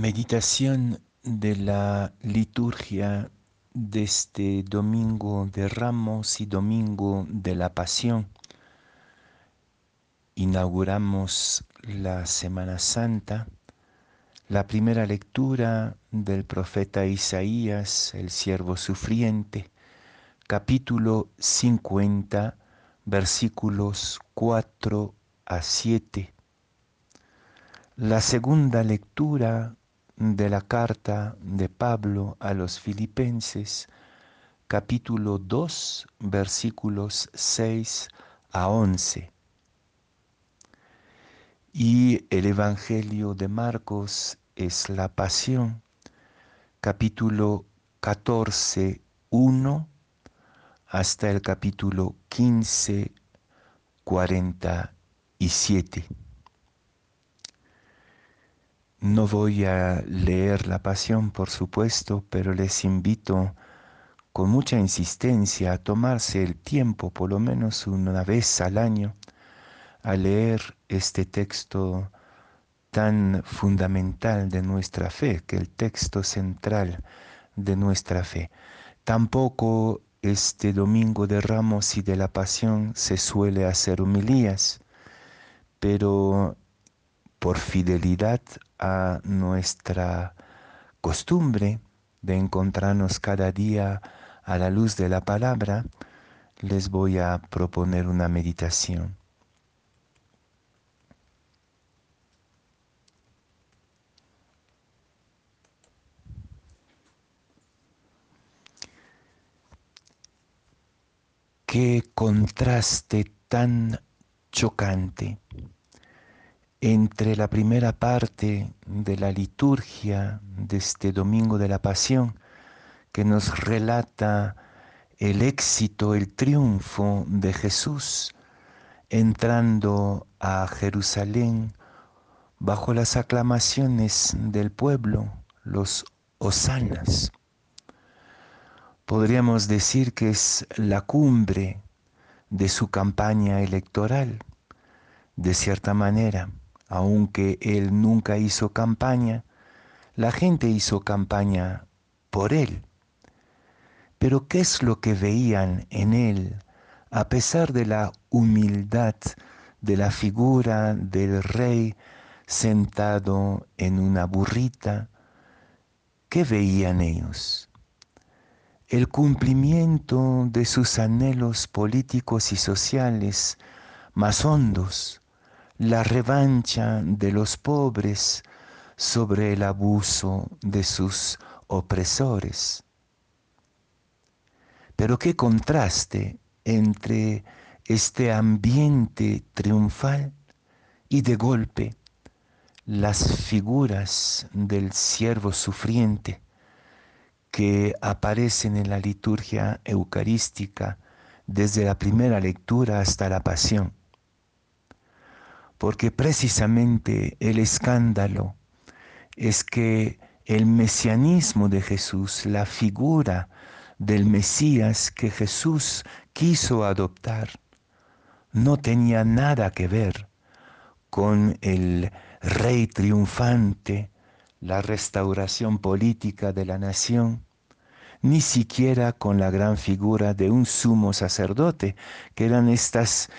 Meditación de la liturgia de este domingo de Ramos y domingo de la Pasión. Inauguramos la Semana Santa, la primera lectura del profeta Isaías, el siervo sufriente, capítulo 50, versículos 4 a 7. La segunda lectura de la carta de Pablo a los filipenses, capítulo 2, versículos 6 a 11. Y el Evangelio de Marcos es la pasión, capítulo 14, 1 hasta el capítulo 15, 47. No voy a leer la pasión, por supuesto, pero les invito con mucha insistencia a tomarse el tiempo, por lo menos una vez al año, a leer este texto tan fundamental de nuestra fe, que el texto central de nuestra fe. Tampoco este domingo de Ramos y de la Pasión se suele hacer humilías, pero por fidelidad a nuestra costumbre de encontrarnos cada día a la luz de la palabra, les voy a proponer una meditación. Qué contraste tan chocante entre la primera parte de la liturgia de este Domingo de la Pasión, que nos relata el éxito, el triunfo de Jesús entrando a Jerusalén bajo las aclamaciones del pueblo, los hosanas. Podríamos decir que es la cumbre de su campaña electoral, de cierta manera aunque él nunca hizo campaña, la gente hizo campaña por él. Pero ¿qué es lo que veían en él a pesar de la humildad de la figura del rey sentado en una burrita? ¿Qué veían ellos? El cumplimiento de sus anhelos políticos y sociales más hondos, la revancha de los pobres sobre el abuso de sus opresores. Pero qué contraste entre este ambiente triunfal y de golpe las figuras del siervo sufriente que aparecen en la liturgia eucarística desde la primera lectura hasta la pasión porque precisamente el escándalo es que el mesianismo de Jesús, la figura del Mesías que Jesús quiso adoptar, no tenía nada que ver con el rey triunfante, la restauración política de la nación, ni siquiera con la gran figura de un sumo sacerdote, que eran estas,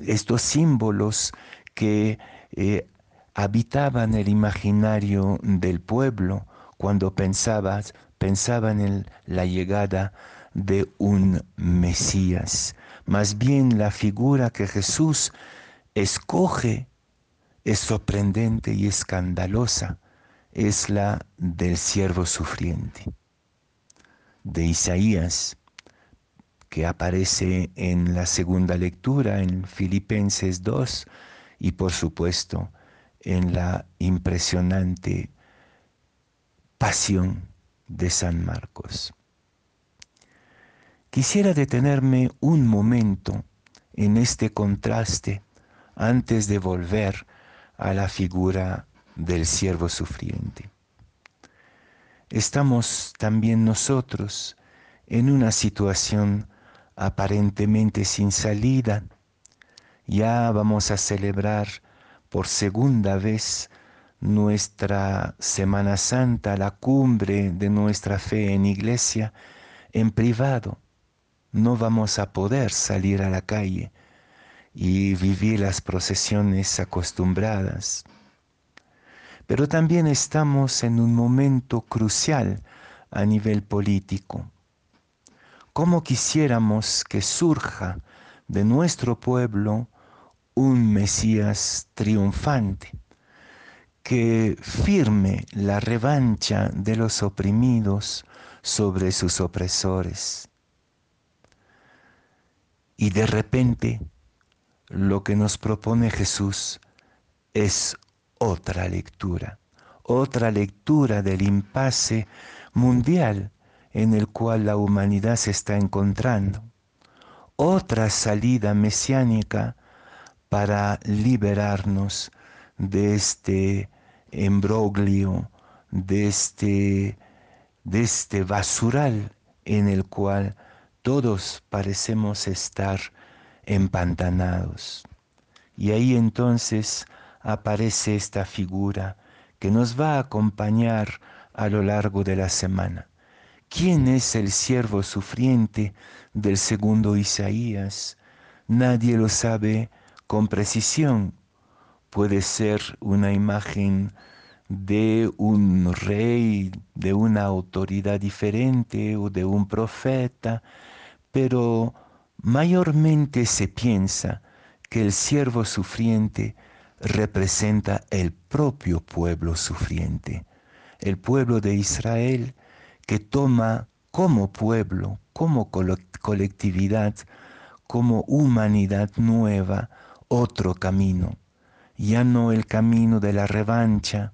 estos símbolos que eh, habitaban el imaginario del pueblo cuando pensabas, pensaban en la llegada de un Mesías. Más bien la figura que Jesús escoge es sorprendente y escandalosa, es la del siervo sufriente de Isaías, que aparece en la segunda lectura en Filipenses 2 y por supuesto en la impresionante pasión de San Marcos. Quisiera detenerme un momento en este contraste antes de volver a la figura del siervo sufriente estamos también nosotros en una situación aparentemente sin salida. Ya vamos a celebrar por segunda vez nuestra Semana Santa, la cumbre de nuestra fe en iglesia, en privado. No vamos a poder salir a la calle y vivir las procesiones acostumbradas. Pero también estamos en un momento crucial a nivel político. ¿Cómo quisiéramos que surja de nuestro pueblo un Mesías triunfante? que firme la revancha de los oprimidos sobre sus opresores. Y de repente lo que nos propone Jesús es otra lectura, otra lectura del impasse mundial en el cual la humanidad se está encontrando, otra salida mesiánica para liberarnos de este embroglio, de este, de este basural en el cual todos parecemos estar empantanados. Y ahí entonces aparece esta figura que nos va a acompañar a lo largo de la semana. ¿Quién es el siervo sufriente del segundo Isaías? Nadie lo sabe con precisión, puede ser una imagen de un rey, de una autoridad diferente o de un profeta, pero mayormente se piensa que el siervo sufriente representa el propio pueblo sufriente, el pueblo de Israel que toma como pueblo, como colectividad, como humanidad nueva, otro camino, ya no el camino de la revancha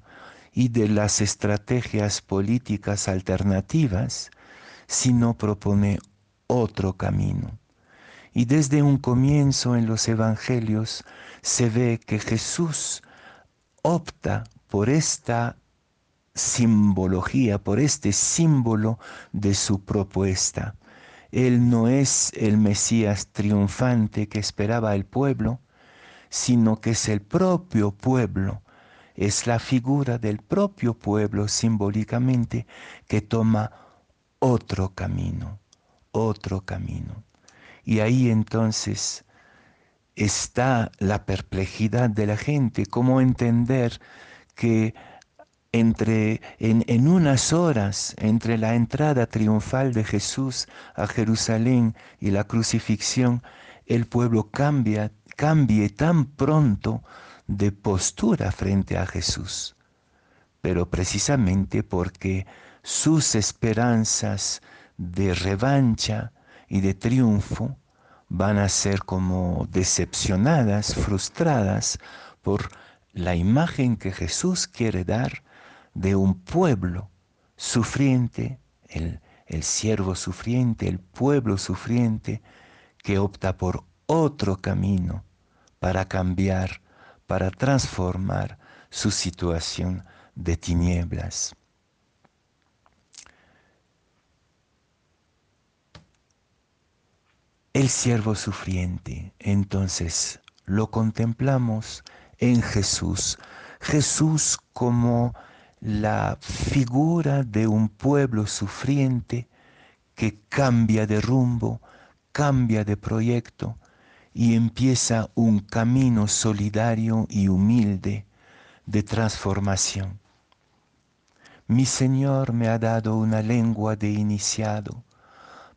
y de las estrategias políticas alternativas, sino propone otro camino. Y desde un comienzo en los evangelios se ve que Jesús opta por esta simbología, por este símbolo de su propuesta. Él no es el Mesías triunfante que esperaba el pueblo, sino que es el propio pueblo, es la figura del propio pueblo simbólicamente que toma otro camino, otro camino. Y ahí entonces está la perplejidad de la gente, cómo entender que entre, en, unas horas entre la entrada triunfal de Jesús a Jerusalén y la crucifixión, el pueblo cambia cambie tan pronto de postura frente a Jesús, pero precisamente porque sus esperanzas de revancha y de triunfo van a ser como decepcionadas, frustradas por la imagen que Jesús quiere dar de un pueblo sufriente, el, el siervo sufriente, el pueblo sufriente, que opta por otro camino, para cambiar, para transformar su situación de tinieblas. El siervo sufriente, entonces, lo contemplamos en Jesús. Jesús como la figura de un pueblo sufriente que cambia de rumbo, cambia de proyecto, y empieza un camino solidario y humilde de transformación. Mi Señor me ha dado una lengua de iniciado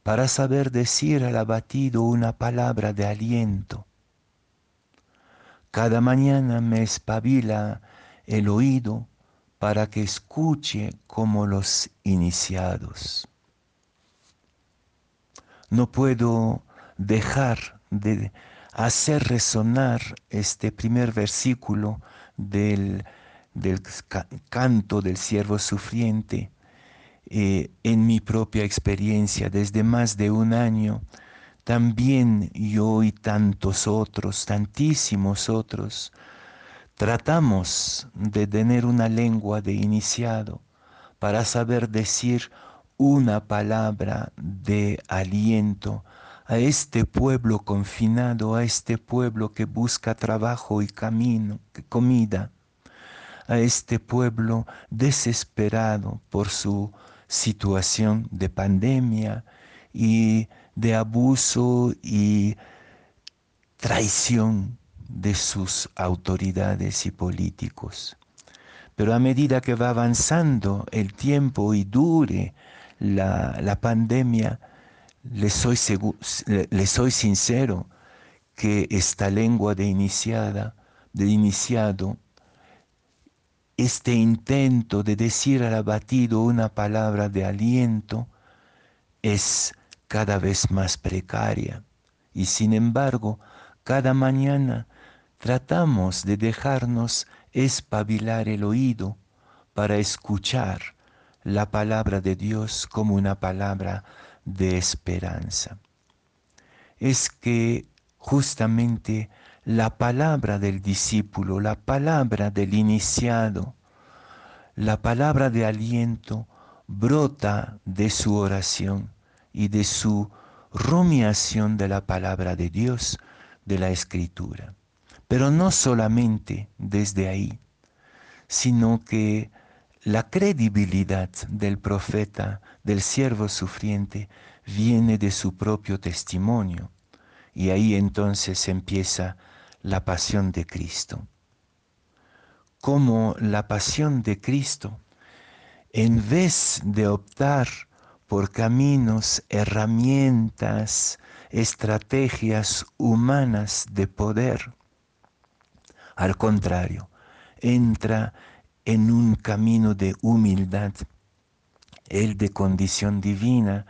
para saber decir al abatido una palabra de aliento. Cada mañana me espabila el oído para que escuche como los iniciados. No puedo dejar de hacer resonar este primer versículo del, canto del siervo sufriente eh, en mi propia experiencia desde más de un año. También yo y tantos otros, tantísimos otros, tratamos de tener una lengua de iniciado para saber decir una palabra de aliento a este pueblo confinado, a este pueblo que busca trabajo y camino, comida, a este pueblo desesperado por su situación de pandemia y de abuso y traición de sus autoridades y políticos. Pero a medida que va avanzando el tiempo y dure la, pandemia, le soy, soy sincero que esta lengua de iniciada, de iniciado, este intento de decir al abatido una palabra de aliento es cada vez más precaria. Y sin embargo, cada mañana tratamos de dejarnos espabilar el oído para escuchar la palabra de Dios como una palabra de esperanza. Es que justamente la palabra del discípulo, la palabra del iniciado, la palabra de aliento brota de su oración y de su rumiación de la palabra de Dios, de la escritura. Pero no solamente desde ahí, sino que la credibilidad del profeta, del siervo sufriente, viene de su propio testimonio. Y ahí entonces empieza la pasión de Cristo. Como la pasión de Cristo, en vez de optar por caminos, herramientas, estrategias humanas de poder, al contrario, entra en un camino de humildad. Él de condición divina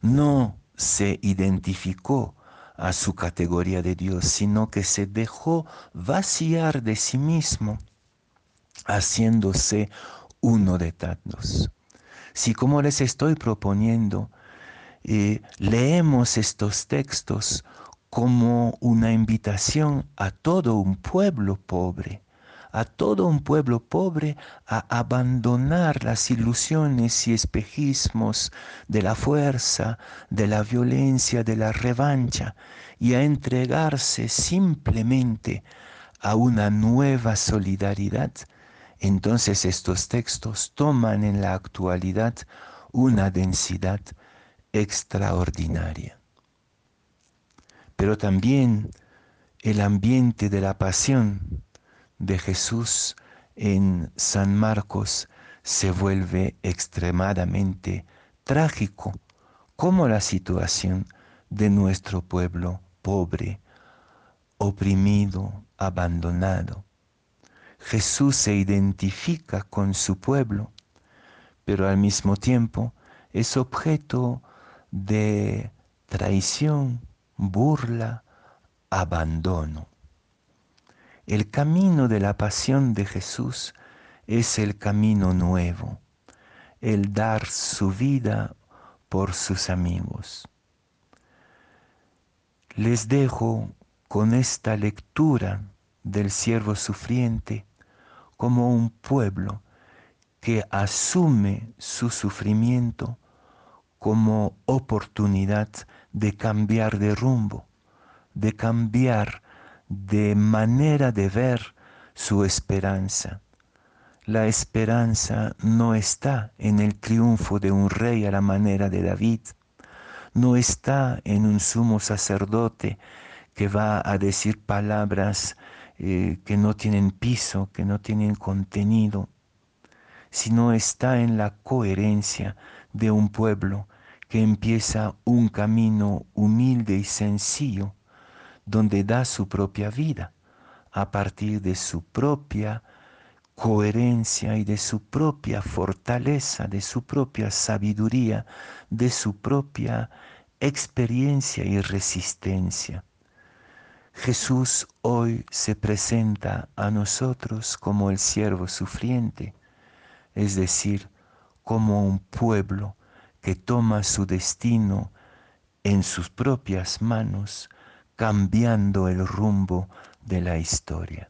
no se identificó a su categoría de Dios, sino que se dejó vaciar de sí mismo, haciéndose uno de tantos. Si como les estoy proponiendo, eh, leemos estos textos como una invitación a todo un pueblo pobre, a todo un pueblo pobre a abandonar las ilusiones y espejismos de la fuerza, de la violencia, de la revancha y a entregarse simplemente a una nueva solidaridad, entonces estos textos toman en la actualidad una densidad extraordinaria. Pero también el ambiente de la pasión de Jesús en San Marcos se vuelve extremadamente trágico, como la situación de nuestro pueblo pobre, oprimido, abandonado. Jesús se identifica con su pueblo, pero al mismo tiempo es objeto de traición, burla, abandono. El camino de la pasión de Jesús es el camino nuevo, el dar su vida por sus amigos. Les dejo con esta lectura del siervo sufriente como un pueblo que asume su sufrimiento como oportunidad de cambiar de rumbo, de cambiar de manera de ver su esperanza. La esperanza no está en el triunfo de un rey a la manera de David, no está en un sumo sacerdote que va a decir palabras eh, que no tienen piso, que no tienen contenido, sino está en la coherencia de un pueblo que empieza un camino humilde y sencillo, donde da su propia vida a partir de su propia coherencia y de su propia fortaleza, de su propia sabiduría, de su propia experiencia y resistencia. Jesús hoy se presenta a nosotros como el siervo sufriente, es decir, como un pueblo que toma su destino en sus propias manos, cambiando el rumbo de la historia.